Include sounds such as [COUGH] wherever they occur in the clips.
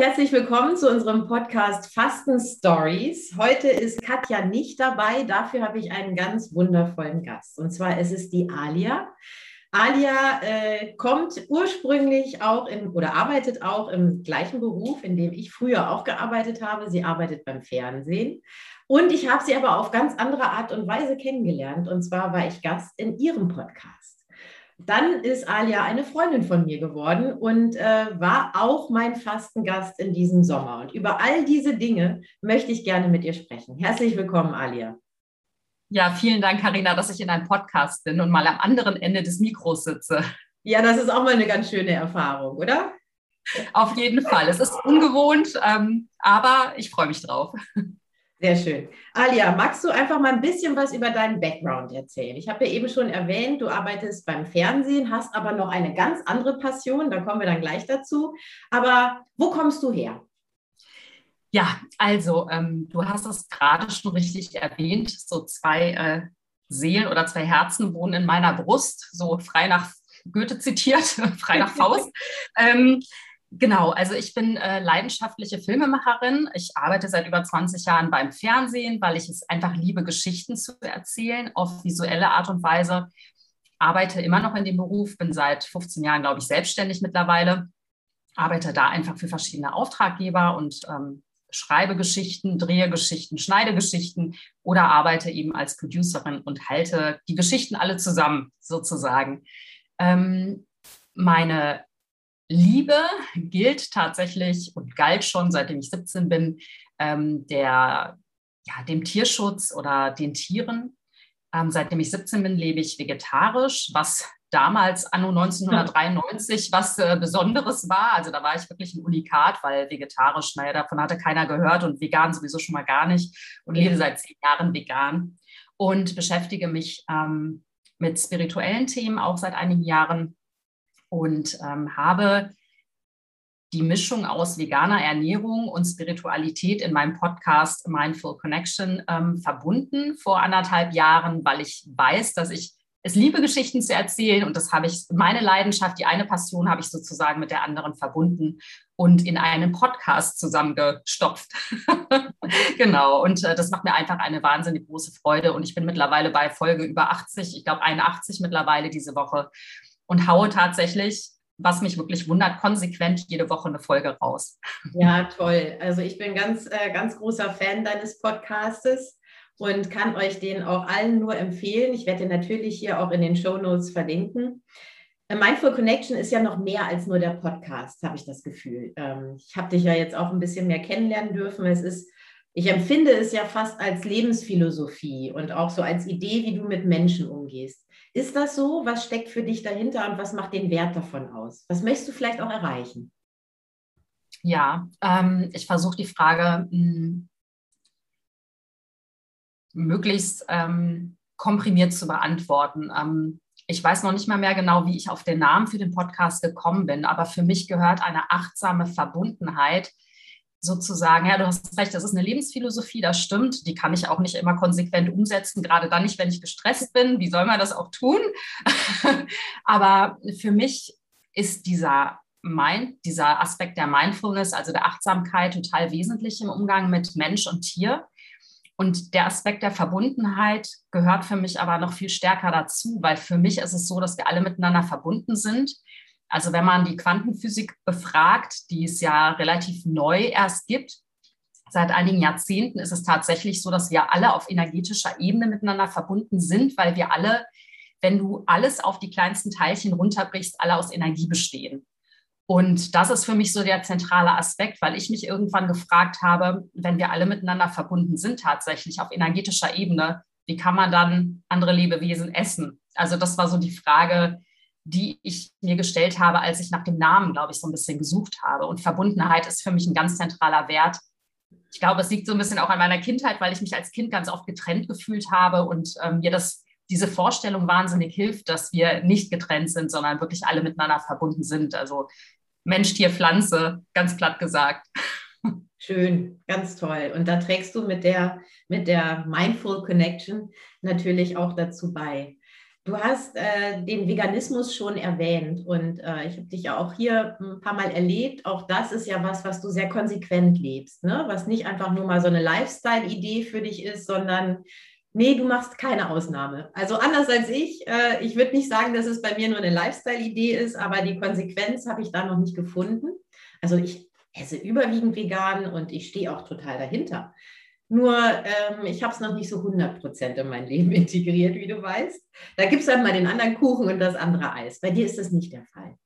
Herzlich willkommen zu unserem Podcast Fasten Stories. Heute ist Katja nicht dabei, dafür habe ich einen ganz wundervollen Gast. Und zwar ist es die Alia. Alia äh, kommt ursprünglich auch im oder arbeitet auch im gleichen Beruf, in dem ich früher auch gearbeitet habe. Sie arbeitet beim Fernsehen. Und ich habe sie aber auf ganz andere Art und Weise kennengelernt. Und zwar war ich Gast in ihrem Podcast. Dann ist Alia eine Freundin von mir geworden und äh, war auch mein Fastengast in diesem Sommer. Und über all diese Dinge möchte ich gerne mit ihr sprechen. Herzlich willkommen, Alia. Ja, vielen Dank, Karina, dass ich in einem Podcast bin und mal am anderen Ende des Mikros sitze. Ja, das ist auch mal eine ganz schöne Erfahrung, oder? Auf jeden Fall. Es ist ungewohnt, ähm, aber ich freue mich drauf. Sehr schön. Alia, magst du einfach mal ein bisschen was über deinen Background erzählen? Ich habe ja eben schon erwähnt, du arbeitest beim Fernsehen, hast aber noch eine ganz andere Passion, da kommen wir dann gleich dazu. Aber wo kommst du her? Ja, also ähm, du hast es gerade schon richtig erwähnt, so zwei äh, Seelen oder zwei Herzen wohnen in meiner Brust, so frei nach Goethe zitiert, [LAUGHS] frei nach Faust. [LAUGHS] ähm, Genau, also ich bin äh, leidenschaftliche Filmemacherin. Ich arbeite seit über 20 Jahren beim Fernsehen, weil ich es einfach liebe, Geschichten zu erzählen auf visuelle Art und Weise. Arbeite immer noch in dem Beruf, bin seit 15 Jahren, glaube ich, selbstständig mittlerweile. Arbeite da einfach für verschiedene Auftraggeber und ähm, schreibe Geschichten, drehe Geschichten, schneide Geschichten oder arbeite eben als Producerin und halte die Geschichten alle zusammen sozusagen. Ähm, meine Liebe gilt tatsächlich und galt schon, seitdem ich 17 bin, ähm, der, ja, dem Tierschutz oder den Tieren. Ähm, seitdem ich 17 bin, lebe ich vegetarisch, was damals, anno 1993, was äh, Besonderes war. Also da war ich wirklich ein Unikat, weil vegetarisch, naja, davon hatte keiner gehört und vegan sowieso schon mal gar nicht und lebe seit zehn Jahren vegan und beschäftige mich ähm, mit spirituellen Themen auch seit einigen Jahren und ähm, habe die Mischung aus veganer Ernährung und Spiritualität in meinem Podcast Mindful Connection ähm, verbunden vor anderthalb Jahren, weil ich weiß, dass ich es liebe, Geschichten zu erzählen. Und das habe ich, meine Leidenschaft, die eine Passion habe ich sozusagen mit der anderen verbunden und in einen Podcast zusammengestopft. [LAUGHS] genau, und äh, das macht mir einfach eine wahnsinnig große Freude. Und ich bin mittlerweile bei Folge über 80, ich glaube 81 mittlerweile diese Woche und haue tatsächlich, was mich wirklich wundert, konsequent jede Woche eine Folge raus. Ja, toll. Also ich bin ganz, äh, ganz großer Fan deines Podcastes und kann euch den auch allen nur empfehlen. Ich werde den natürlich hier auch in den Show Notes verlinken. Äh, Mindful Connection ist ja noch mehr als nur der Podcast, habe ich das Gefühl. Ähm, ich habe dich ja jetzt auch ein bisschen mehr kennenlernen dürfen. Es ist, ich empfinde es ja fast als Lebensphilosophie und auch so als Idee, wie du mit Menschen umgehst. Ist das so? Was steckt für dich dahinter und was macht den Wert davon aus? Was möchtest du vielleicht auch erreichen? Ja, ähm, ich versuche die Frage mh, hm, möglichst ähm, komprimiert zu beantworten. Ähm, ich weiß noch nicht mal mehr genau, wie ich auf den Namen für den Podcast gekommen bin, aber für mich gehört eine achtsame Verbundenheit sozusagen, ja, du hast recht, das ist eine Lebensphilosophie, das stimmt. Die kann ich auch nicht immer konsequent umsetzen, gerade dann nicht, wenn ich gestresst bin. Wie soll man das auch tun? [LAUGHS] Aber für mich ist dieser Mind, dieser Aspekt der Mindfulness, also der Achtsamkeit, total wesentlich im Umgang mit Mensch und Tier. Und der Aspekt der Verbundenheit gehört für mich aber noch viel stärker dazu, weil für mich ist es so, dass wir alle miteinander verbunden sind also wenn man die Quantenphysik befragt, die es ja relativ neu erst gibt, seit einigen Jahrzehnten ist es tatsächlich so, dass wir alle auf energetischer Ebene miteinander verbunden sind, weil wir alle, wenn du alles auf die kleinsten Teilchen runterbrichst, alle aus Energie bestehen. Und das ist für mich so der zentrale Aspekt, weil ich mich irgendwann gefragt habe, wenn wir alle miteinander verbunden sind, tatsächlich auf energetischer Ebene, wie kann man dann andere Lebewesen essen? Also das war so die Frage, die ich mir gestellt habe, als ich nach dem Namen, glaube ich, so ein bisschen gesucht habe. Und Verbundenheit ist für mich ein ganz zentraler Wert. Ich glaube, es liegt so ein bisschen auch an meiner Kindheit, weil ich mich als Kind ganz oft getrennt gefühlt habe und ähm, mir das, diese Vorstellung wahnsinnig hilft, dass wir nicht getrennt sind, sondern wirklich alle miteinander verbunden sind. Also Mensch, Tier, Pflanze, ganz platt gesagt. Schön, ganz toll. Und da trägst du mit der, mit der Mindful Connection natürlich auch dazu bei. Du hast äh, den Veganismus schon erwähnt und äh, ich habe dich ja auch hier ein paar Mal erlebt. Auch das ist ja was, was du sehr konsequent lebst, ne? was nicht einfach nur mal so eine Lifestyle-Idee für dich ist, sondern nee, du machst keine Ausnahme. Also anders als ich. Äh, ich würde nicht sagen, dass es bei mir nur eine Lifestyle-Idee ist, aber die Konsequenz habe ich da noch nicht gefunden. Also ich esse überwiegend vegan und ich stehe auch total dahinter. Nur ähm, ich habe es noch nicht so 100% in mein Leben [LAUGHS] integriert, wie du weißt. Da gibt es dann mal den anderen Kuchen und das andere Eis. Bei dir ist das nicht der Fall.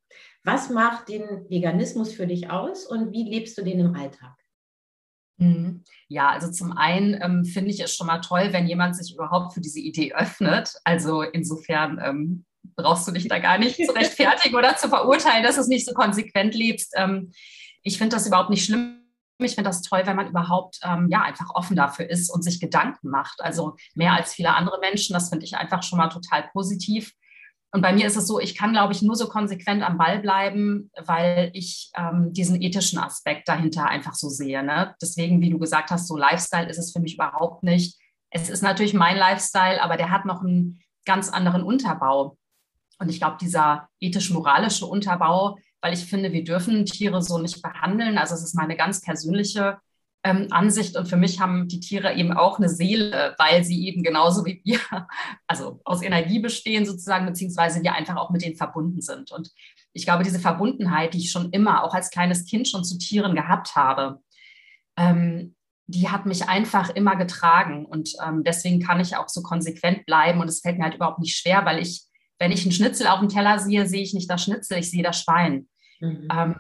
Was macht den Veganismus für dich aus und wie lebst du den im Alltag? Mhm. Ja, also zum einen ähm, finde ich es schon mal toll, wenn jemand sich überhaupt für diese Idee öffnet. Also insofern ähm, brauchst du dich da gar nicht zu [LAUGHS] rechtfertigen oder zu verurteilen, dass du es nicht so konsequent lebst. Ähm, ich finde das überhaupt nicht schlimm ich finde das toll, wenn man überhaupt ähm, ja einfach offen dafür ist und sich Gedanken macht. Also mehr als viele andere Menschen. Das finde ich einfach schon mal total positiv. Und bei mir ist es so, ich kann, glaube ich, nur so konsequent am Ball bleiben, weil ich ähm, diesen ethischen Aspekt dahinter einfach so sehe. Ne? Deswegen, wie du gesagt hast, so Lifestyle ist es für mich überhaupt nicht. Es ist natürlich mein Lifestyle, aber der hat noch einen ganz anderen Unterbau. Und ich glaube, dieser ethisch-moralische Unterbau, weil ich finde, wir dürfen Tiere so nicht behandeln. Also es ist meine ganz persönliche ähm, Ansicht und für mich haben die Tiere eben auch eine Seele, weil sie eben genauso wie wir, [LAUGHS] also aus Energie bestehen sozusagen, beziehungsweise wir einfach auch mit denen verbunden sind. Und ich glaube, diese Verbundenheit, die ich schon immer, auch als kleines Kind schon zu Tieren gehabt habe, ähm, die hat mich einfach immer getragen und ähm, deswegen kann ich auch so konsequent bleiben und es fällt mir halt überhaupt nicht schwer, weil ich wenn ich einen Schnitzel auf dem Teller sehe, sehe ich nicht das Schnitzel, ich sehe das Schwein. Mhm. Ähm,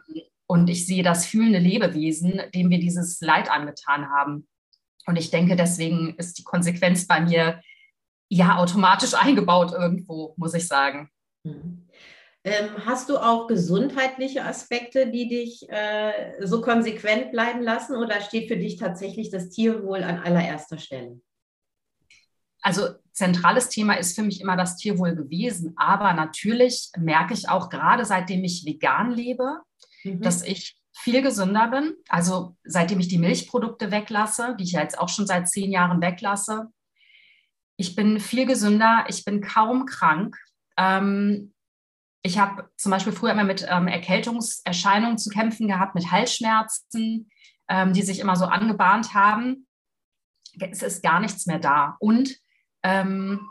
und ich sehe das fühlende Lebewesen, dem wir dieses Leid angetan haben. Und ich denke, deswegen ist die Konsequenz bei mir ja automatisch [LAUGHS] eingebaut irgendwo, muss ich sagen. Mhm. Ähm, hast du auch gesundheitliche Aspekte, die dich äh, so konsequent bleiben lassen oder steht für dich tatsächlich das Tierwohl an allererster Stelle? Also zentrales Thema ist für mich immer das Tierwohl gewesen. Aber natürlich merke ich auch gerade seitdem ich vegan lebe, mhm. dass ich viel gesünder bin. Also seitdem ich die Milchprodukte weglasse, die ich ja jetzt auch schon seit zehn Jahren weglasse. Ich bin viel gesünder, ich bin kaum krank. Ähm, ich habe zum Beispiel früher immer mit ähm, Erkältungserscheinungen zu kämpfen gehabt, mit Halsschmerzen, ähm, die sich immer so angebahnt haben. Es ist gar nichts mehr da. Und ähm,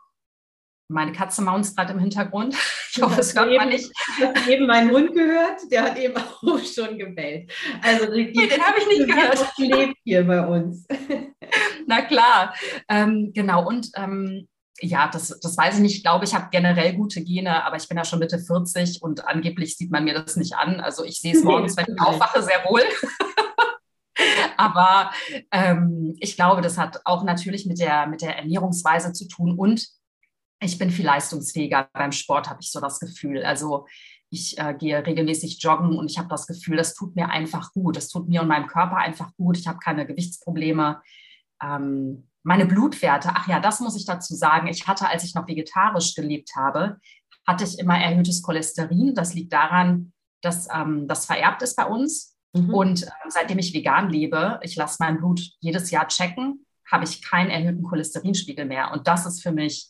meine Katze maunzt gerade im Hintergrund. [LAUGHS] Ich hoffe, es hört man nicht. Ich habe eben meinen Hund gehört, der hat eben [LAUGHS] auch schon gebellt. Also die, die den habe ich nicht gehört. lebt hier bei uns. [LAUGHS] Na klar, ähm, genau. Und ähm, ja, das, das weiß ich nicht. Ich glaube, ich habe generell gute Gene, aber ich bin ja schon Mitte 40 und angeblich sieht man mir das nicht an. Also ich sehe es morgens, wenn ich aufwache, sehr wohl. Aber ähm, ich glaube, das hat auch natürlich mit der, mit der Ernährungsweise zu tun und ich bin viel leistungsfähiger beim Sport, habe ich so das Gefühl. Also ich äh, gehe regelmäßig joggen und ich habe das Gefühl, das tut mir einfach gut. Das tut mir und meinem Körper einfach gut. Ich habe keine Gewichtsprobleme. Ähm, meine Blutwerte, ach ja, das muss ich dazu sagen. Ich hatte, als ich noch vegetarisch gelebt habe, hatte ich immer erhöhtes Cholesterin. Das liegt daran, dass ähm, das vererbt ist bei uns. Mhm. Und äh, seitdem ich vegan lebe, ich lasse mein Blut jedes Jahr checken, habe ich keinen erhöhten Cholesterinspiegel mehr. Und das ist für mich,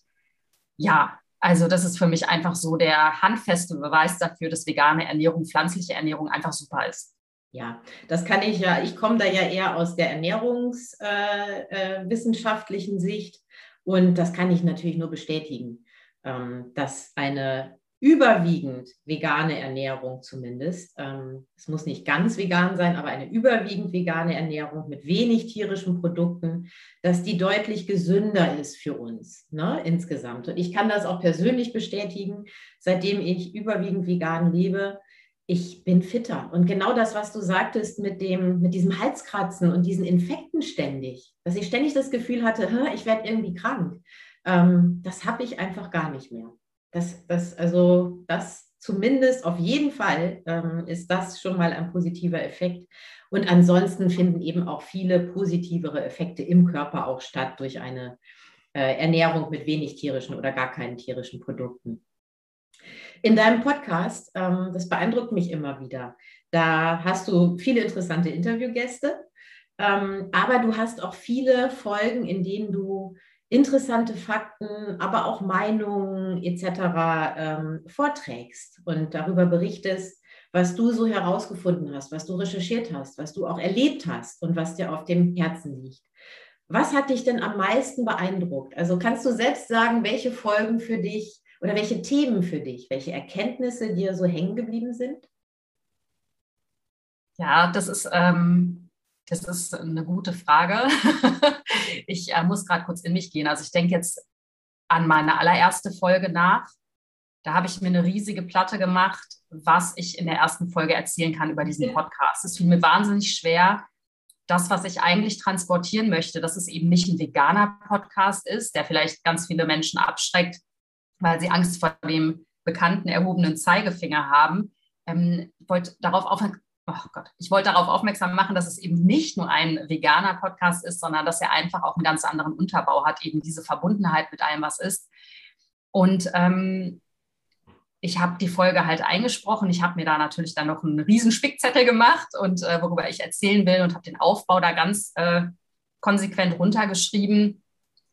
ja, also das ist für mich einfach so der handfeste Beweis dafür, dass vegane Ernährung, pflanzliche Ernährung einfach super ist. Ja, das kann ich ja, ich komme da ja eher aus der ernährungswissenschaftlichen äh, äh, Sicht und das kann ich natürlich nur bestätigen, ähm, dass eine überwiegend vegane Ernährung zumindest. Ähm, es muss nicht ganz vegan sein, aber eine überwiegend vegane Ernährung mit wenig tierischen Produkten, dass die deutlich gesünder ist für uns ne, insgesamt. Und ich kann das auch persönlich bestätigen, seitdem ich überwiegend vegan lebe. Ich bin fitter. Und genau das, was du sagtest mit, dem, mit diesem Halskratzen und diesen Infekten ständig, dass ich ständig das Gefühl hatte, ich werde irgendwie krank, ähm, das habe ich einfach gar nicht mehr. Das, das, also das zumindest auf jeden Fall ähm, ist das schon mal ein positiver Effekt. Und ansonsten finden eben auch viele positivere Effekte im Körper auch statt durch eine äh, Ernährung mit wenig tierischen oder gar keinen tierischen Produkten. In deinem Podcast, ähm, das beeindruckt mich immer wieder, da hast du viele interessante Interviewgäste, ähm, aber du hast auch viele Folgen, in denen du interessante Fakten, aber auch Meinungen etc. Ähm, vorträgst und darüber berichtest, was du so herausgefunden hast, was du recherchiert hast, was du auch erlebt hast und was dir auf dem Herzen liegt. Was hat dich denn am meisten beeindruckt? Also kannst du selbst sagen, welche Folgen für dich oder welche Themen für dich, welche Erkenntnisse dir so hängen geblieben sind? Ja, das ist, ähm, das ist eine gute Frage. [LAUGHS] ich äh, muss gerade kurz in mich gehen. Also ich denke jetzt an meine allererste Folge nach. Da habe ich mir eine riesige Platte gemacht, was ich in der ersten Folge erzählen kann über diesen Podcast. Es fiel mir wahnsinnig schwer, das, was ich eigentlich transportieren möchte, dass es eben nicht ein veganer Podcast ist, der vielleicht ganz viele Menschen abschreckt, weil sie Angst vor dem bekannten erhobenen Zeigefinger haben. Ähm, wollte darauf aufmerksam oh Gott, ich wollte darauf aufmerksam machen, dass es eben nicht nur ein veganer Podcast ist, sondern dass er einfach auch einen ganz anderen Unterbau hat, eben diese Verbundenheit mit allem, was ist. Und ähm, ich habe die Folge halt eingesprochen. Ich habe mir da natürlich dann noch einen riesen Spickzettel gemacht und äh, worüber ich erzählen will und habe den Aufbau da ganz äh, konsequent runtergeschrieben.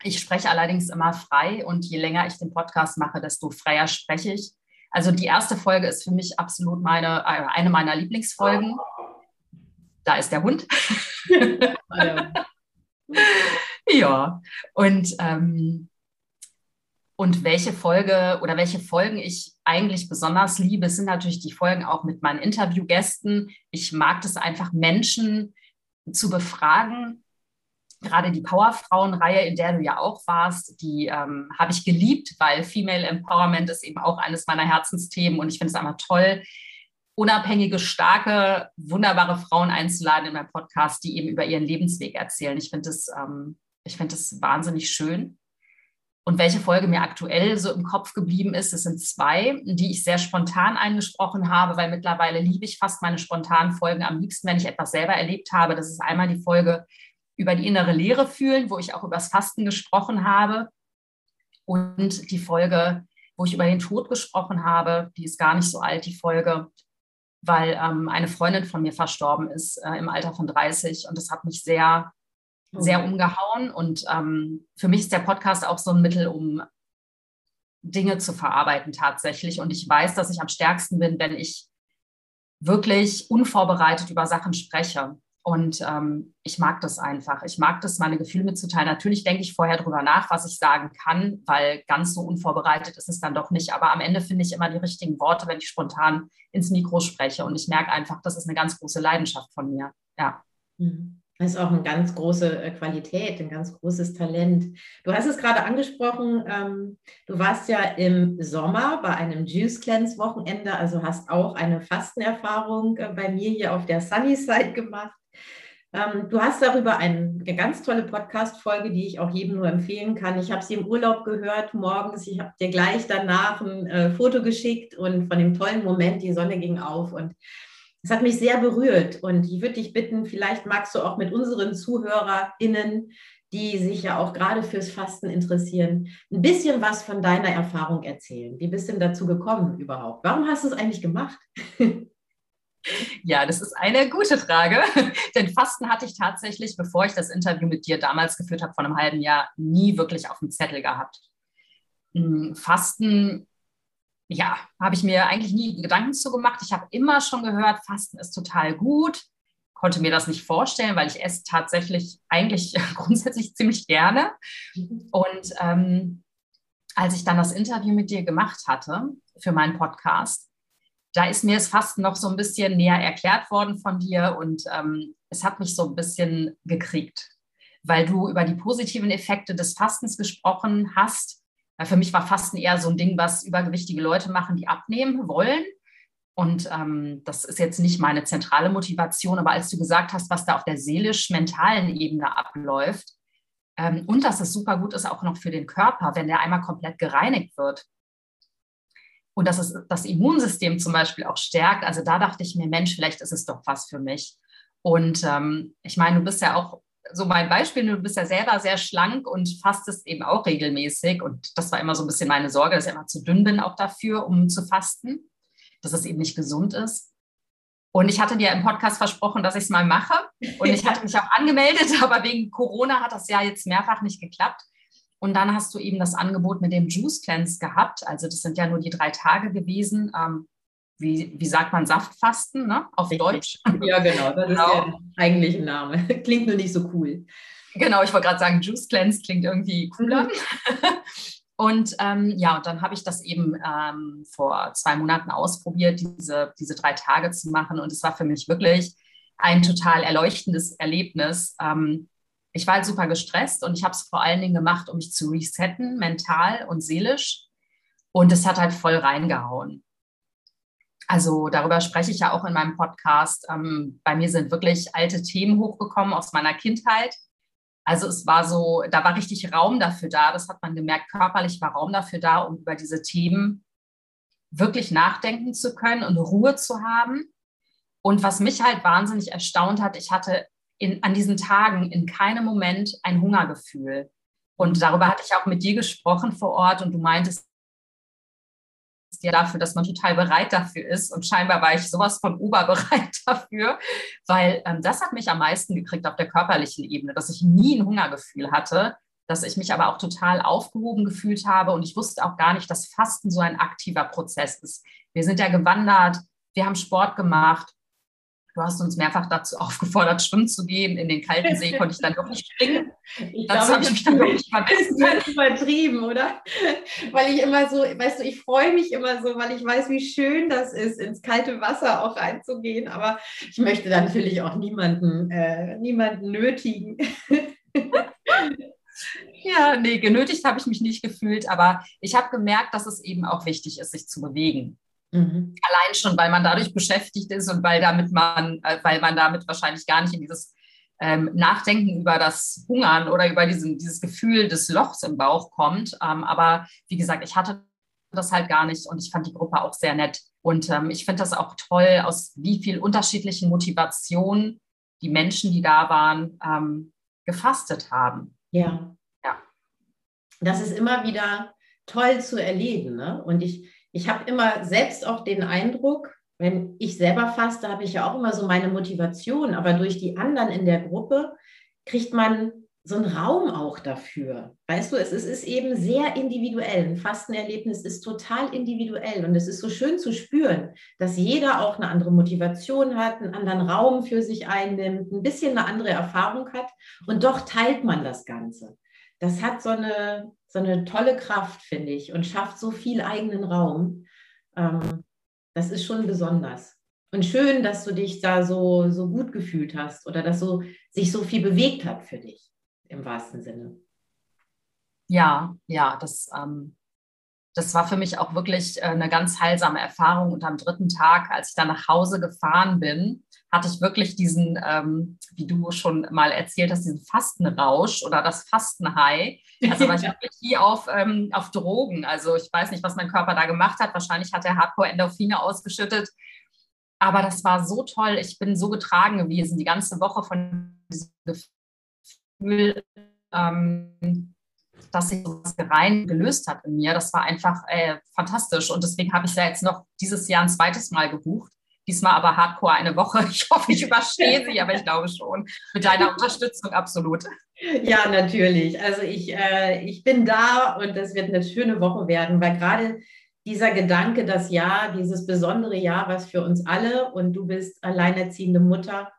Ich spreche allerdings immer frei und je länger ich den Podcast mache, desto freier spreche ich. Also die erste Folge ist für mich absolut meine, äh, eine meiner Lieblingsfolgen. Da ist der Hund. [LAUGHS] ja, und ähm, und welche Folge oder welche Folgen ich eigentlich besonders liebe, sind natürlich die Folgen auch mit meinen Interviewgästen. Ich mag es einfach, Menschen zu befragen. Gerade die Powerfrauen-Reihe, in der du ja auch warst, die ähm, habe ich geliebt, weil Female Empowerment ist eben auch eines meiner Herzensthemen und ich finde es einfach toll, unabhängige, starke, wunderbare Frauen einzuladen in meinem Podcast, die eben über ihren Lebensweg erzählen. Ich finde das, ähm, ich finde das wahnsinnig schön. Und welche Folge mir aktuell so im Kopf geblieben ist, es sind zwei, die ich sehr spontan eingesprochen habe, weil mittlerweile liebe ich fast meine spontanen Folgen am liebsten, wenn ich etwas selber erlebt habe. Das ist einmal die Folge über die innere Leere fühlen, wo ich auch über das Fasten gesprochen habe. Und die Folge, wo ich über den Tod gesprochen habe, die ist gar nicht so alt, die Folge, weil ähm, eine Freundin von mir verstorben ist äh, im Alter von 30 und das hat mich sehr sehr mhm. umgehauen. Und ähm, für mich ist der Podcast auch so ein Mittel, um Dinge zu verarbeiten tatsächlich. Und ich weiß, dass ich am stärksten bin, wenn ich wirklich unvorbereitet über Sachen spreche. Und ähm, ich mag das einfach. Ich mag das, meine Gefühle mitzuteilen. Natürlich denke ich vorher drüber nach, was ich sagen kann, weil ganz so unvorbereitet ist es dann doch nicht. Aber am Ende finde ich immer die richtigen Worte, wenn ich spontan ins Mikro spreche. Und ich merke einfach, das ist eine ganz große Leidenschaft von mir. Ja. Mhm. Das ist auch eine ganz große äh, Qualität, ein ganz großes Talent. Du hast es gerade angesprochen, ähm, du warst ja im Sommer bei einem Juice Cleanse Wochenende, also hast auch eine Fastenerfahrung äh, bei mir hier auf der Sunny Side gemacht. Ähm, du hast darüber eine, eine ganz tolle Podcast-Folge, die ich auch jedem nur empfehlen kann. Ich habe sie im Urlaub gehört morgens. Ich habe dir gleich danach ein äh, Foto geschickt und von dem tollen Moment, die Sonne ging auf und es hat mich sehr berührt und ich würde dich bitten, vielleicht magst du auch mit unseren ZuhörerInnen, die sich ja auch gerade fürs Fasten interessieren, ein bisschen was von deiner Erfahrung erzählen. Wie bist du denn dazu gekommen überhaupt? Warum hast du es eigentlich gemacht? [LAUGHS] Ja, das ist eine gute Frage. [LAUGHS] Denn Fasten hatte ich tatsächlich, bevor ich das Interview mit dir damals geführt habe, vor einem halben Jahr, nie wirklich auf dem Zettel gehabt. Hm, Fasten ja, habe ich mir eigentlich nie Gedanken zu gemacht. Ich habe immer schon gehört, Fasten ist total gut. Konnte mir das nicht vorstellen, weil ich esse tatsächlich eigentlich [LAUGHS] grundsätzlich ziemlich gerne. Und ähm, als ich dann das Interview mit dir gemacht hatte für meinen Podcast, da ist mir das Fasten noch so ein bisschen näher erklärt worden von dir und ähm, es hat mich so ein bisschen gekriegt, weil du über die positiven Effekte des Fastens gesprochen hast für mich war Fasten eher so ein Ding, was übergewichtige Leute machen, die abnehmen wollen. Und ähm, das ist jetzt nicht meine zentrale Motivation, aber als du gesagt hast, was da auf der seelisch-mentalen Ebene abläuft ähm, und dass es super gut ist auch noch für den Körper, wenn der einmal komplett gereinigt wird und dass es das Immunsystem zum Beispiel auch stärkt. Also da dachte ich mir, Mensch, vielleicht ist es doch was für mich. Und ähm, ich meine, du bist ja auch so mein Beispiel, du bist ja selber sehr schlank und fastest eben auch regelmäßig. Und das war immer so ein bisschen meine Sorge, dass ich immer zu dünn bin auch dafür, um zu fasten, dass es eben nicht gesund ist. Und ich hatte dir im Podcast versprochen, dass ich es mal mache. Und ich hatte [LAUGHS] mich auch angemeldet, [LAUGHS] aber wegen Corona hat das ja jetzt mehrfach nicht geklappt. Und dann hast du eben das Angebot mit dem Juice Cleanse gehabt. Also das sind ja nur die drei Tage gewesen. Ähm, wie, wie sagt man, Saftfasten ne? auf Richtig. Deutsch? [LAUGHS] Ja, genau. Das genau. ist der eigentliche Name. [LAUGHS] Klingt nur nicht so cool. Genau, ich wollte gerade sagen, Juice Cleanse klingt irgendwie cooler. Mhm. [LAUGHS] Und ähm, ja, und dann habe ich das eben ähm, vor zwei Monaten ausprobiert, diese, diese drei Tage zu machen. Und es war für mich wirklich ein total erleuchtendes Erlebnis. Ähm, ich war halt super gestresst und ich habe es vor allen Dingen gemacht, um mich zu resetten, mental und seelisch. Und es hat halt voll reingehauen. Also darüber spreche ich ja auch in meinem Podcast. Ähm, bei mir sind wirklich alte Themen hochgekommen aus meiner Kindheit also es war so, da war richtig Raum dafür da. Das hat man gemerkt, körperlich war Raum dafür da, um über diese Themen wirklich nachdenken zu können und Ruhe zu haben. Und was mich halt wahnsinnig erstaunt hat, ich hatte in, an diesen Tagen in keinem Moment ein Hungergefühl. Und darüber hatte ich auch mit dir gesprochen vor Ort und du meintest, ja dafür, dass man total bereit dafür ist. Und scheinbar war ich sowas von oberbereit [LAUGHS] dafür, weil ähm, das hat mich am meisten gekriegt auf der körperlichen Ebene, dass ich nie ein Hungergefühl hatte, dass ich mich aber auch total aufgehoben gefühlt habe. Und ich wusste auch gar nicht, dass Fasten so ein aktiver Prozess ist. Wir sind ja gewandert, wir haben Sport gemacht, Du hast uns mehrfach dazu [LAUGHS] aufgefordert, schwimmen zu gehen. In den kalten See konnte ich dann doch nicht springen. Ich das habe ich mich dann wirklich vergessen. [LAUGHS] Das ist übertrieben, oder? Weil ich immer so, weißt du, ich freue mich immer so, weil ich weiß, wie schön das ist, ins kalte Wasser auch reinzugehen. Aber ich möchte natürlich auch niemanden, äh, niemanden nötigen. [LAUGHS] Ja, nee, genötigt habe ich mich nicht gefühlt, aber ich habe gemerkt, dass es eben auch wichtig ist, sich zu bewegen. Mhm. Allein schon, weil man dadurch beschäftigt ist und weil damit man, äh, weil man damit wahrscheinlich gar nicht in dieses ähm, Nachdenken über das Hungern oder über diesen, dieses Gefühl des Lochs im Bauch kommt. Ähm, aber wie gesagt, ich hatte das halt gar nicht und ich fand die Gruppe auch sehr nett. Und ähm, ich finde das auch toll, aus wie viel unterschiedlichen Motivationen die Menschen, die da waren, ähm, gefastet haben. Ja. Ja. Das ist immer wieder toll zu erleben. Ne? Und ich, ich habe immer selbst auch den Eindruck, wenn ich selber faste, habe ich ja auch immer so meine Motivation, aber durch die anderen in der Gruppe kriegt man so einen Raum auch dafür. Weißt du, es ist, es ist eben sehr individuell. Ein Fastenerlebnis ist total individuell und es ist so schön zu spüren, dass jeder auch eine andere Motivation hat, einen anderen Raum für sich einnimmt, ein bisschen eine andere Erfahrung hat und doch teilt man das Ganze das hat so eine, so eine tolle Kraft, finde ich, und schafft so viel eigenen Raum. Ähm, das ist schon besonders. Und schön, dass du dich da so, so gut gefühlt hast oder dass so, sich so viel bewegt hat für dich, im wahrsten Sinne. Ja, ja, das, ähm, das war für mich auch wirklich äh, eine ganz heilsame Erfahrung. Und am dritten Tag, als ich dann nach Hause gefahren bin, hatte ich wirklich diesen, ähm, wie du schon mal erzählt hast, diesen Fastenrausch oder das Fastenhigh. [LAUGHS] Also war ich wirklich wie auf, ähm, auf Drogen. Also ich weiß nicht, was mein Körper da gemacht hat. Wahrscheinlich hat er Hardcore-Endorphine ausgeschüttet. Aber das war so toll. Ich bin so getragen gewesen, die ganze Woche von diesem Gefühl, ähm, dass sich was rein gelöst hat in mir. Das war einfach äh, fantastisch. Und deswegen habe ich ja jetzt noch dieses Jahr ein zweites Mal gebucht Diesmal aber hardcore eine Woche. [LAUGHS] Ich hoffe, ich überstehe sie, aber ich glaube schon. Mit deiner Unterstützung absolut. Ja, natürlich. Also ich, äh, ich bin da und es wird eine schöne Woche werden, weil gerade dieser Gedanke, das Jahr, dieses besondere Jahr, was für uns alle und du bist alleinerziehende Mutter,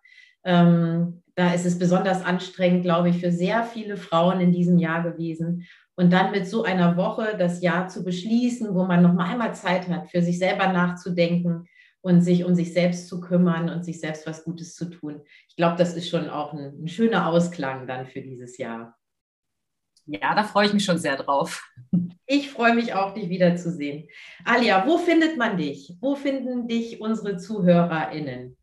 ähm, da ist es besonders anstrengend, glaube ich, für sehr viele Frauen in diesem Jahr gewesen. Und dann mit so einer Woche das Jahr zu beschließen, wo man noch mal einmal Zeit hat, für sich selber nachzudenken, und sich um sich selbst zu kümmern und sich selbst was Gutes zu tun. Ich glaube, das ist schon auch ein, ein schöner Ausklang dann für dieses Jahr. Ja, da freue ich mich schon sehr drauf. Ich freue mich auch, dich wiederzusehen. Alia, wo findet man dich? Wo finden dich unsere ZuhörerInnen?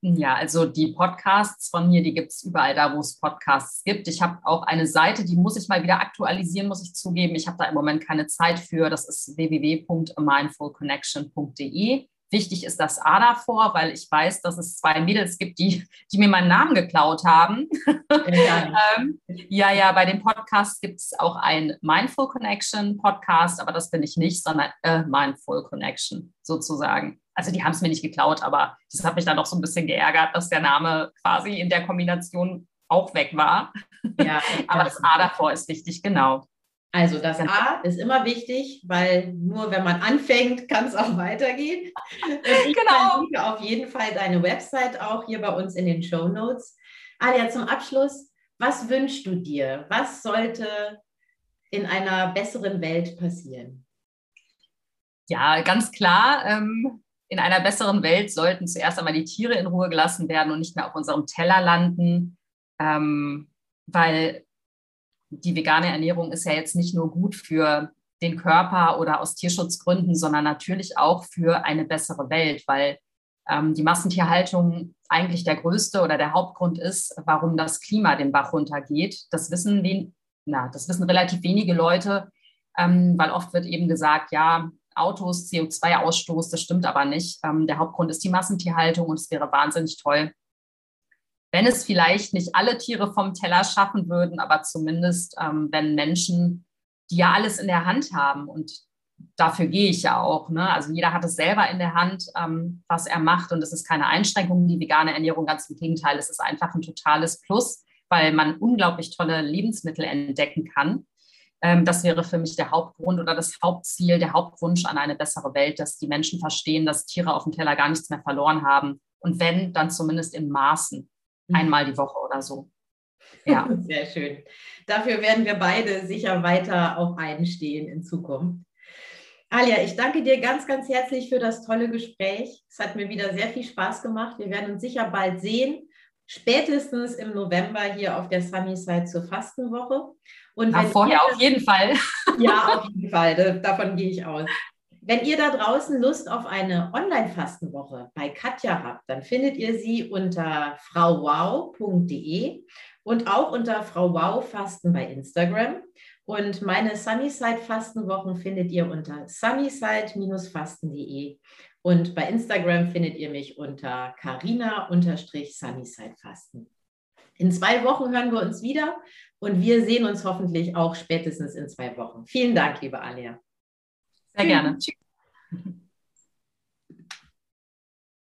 Ja, also die Podcasts von mir, die gibt es überall da, wo es Podcasts gibt. Ich habe auch eine Seite, die muss ich mal wieder aktualisieren, muss ich zugeben. Ich habe da im Moment keine Zeit für. Das ist www.mindfulconnection.de. Wichtig ist das A davor, weil ich weiß, dass es zwei Mädels gibt, die, die mir meinen Namen geklaut haben. Ja, [LAUGHS] ähm, ja, ja, bei dem Podcast gibt es auch ein Mindful Connection Podcast, aber das bin ich nicht, sondern äh, Mindful Connection sozusagen. Also die haben es mir nicht geklaut, aber das hat mich dann doch so ein bisschen geärgert, dass der Name quasi in der Kombination auch weg war. Ja, [LAUGHS] Aber das A davor ist wichtig, genau. Also das A ist immer wichtig, weil nur wenn man anfängt, kann es auch weitergehen. ich genau. verlinke auf jeden Fall deine Website auch hier bei uns in den Show Notes. Alia, zum Abschluss, was wünschst du dir? Was sollte in einer besseren Welt passieren? Ja, ganz klar. Ähm, in einer besseren Welt sollten zuerst einmal die Tiere in Ruhe gelassen werden und nicht mehr auf unserem Teller landen, ähm, weil die vegane Ernährung ist ja jetzt nicht nur gut für den Körper oder aus Tierschutzgründen, sondern natürlich auch für eine bessere Welt, weil ähm, die Massentierhaltung eigentlich der größte oder der Hauptgrund ist, warum das Klima den Bach runtergeht. Das wissen, wen, na, das wissen relativ wenige Leute, ähm, weil oft wird eben gesagt, ja, Autos, CO2-Ausstoß, das stimmt aber nicht. Ähm, der Hauptgrund ist die Massentierhaltung und es wäre wahnsinnig toll, wenn es vielleicht nicht alle Tiere vom Teller schaffen würden, aber zumindest ähm, wenn Menschen, die ja alles in der Hand haben und dafür gehe ich ja auch. Ne? Also jeder hat es selber in der Hand, ähm, was er macht und es ist keine Einschränkung, die vegane Ernährung, ganz im Gegenteil, es ist einfach ein totales Plus, weil man unglaublich tolle Lebensmittel entdecken kann. Ähm, das wäre für mich der Hauptgrund oder das Hauptziel, der Hauptwunsch an eine bessere Welt, dass die Menschen verstehen, dass Tiere auf dem Teller gar nichts mehr verloren haben. Und wenn, dann zumindest in Maßen, mhm. einmal die Woche oder so. Ja. [LAUGHS] Sehr schön. Dafür werden wir beide sicher weiter auch einstehen in Zukunft. Alia, ich danke dir ganz, ganz herzlich für das tolle Gespräch. Es hat mir wieder sehr viel Spaß gemacht. Wir werden uns sicher bald sehen, spätestens im November hier auf der Sunny Side zur Fastenwoche. Und wenn vorher ihr, auf jeden Fall. [LAUGHS] Ja, auf jeden Fall. Davon gehe ich aus. Wenn ihr da draußen Lust auf eine Online-Fastenwoche bei Katja habt, dann findet ihr sie unter frauwow.de und auch unter Frau Wow Fasten bei Instagram. Und meine Sunnyside-Fastenwochen findet ihr unter sunnyside-fasten.de. Und bei Instagram findet ihr mich unter carina-sunnyside-fasten. In zwei Wochen hören wir uns wieder und wir sehen uns hoffentlich auch spätestens in zwei Wochen. Vielen Dank, liebe Alia. Sehr gerne. Tschüss. [LAUGHS]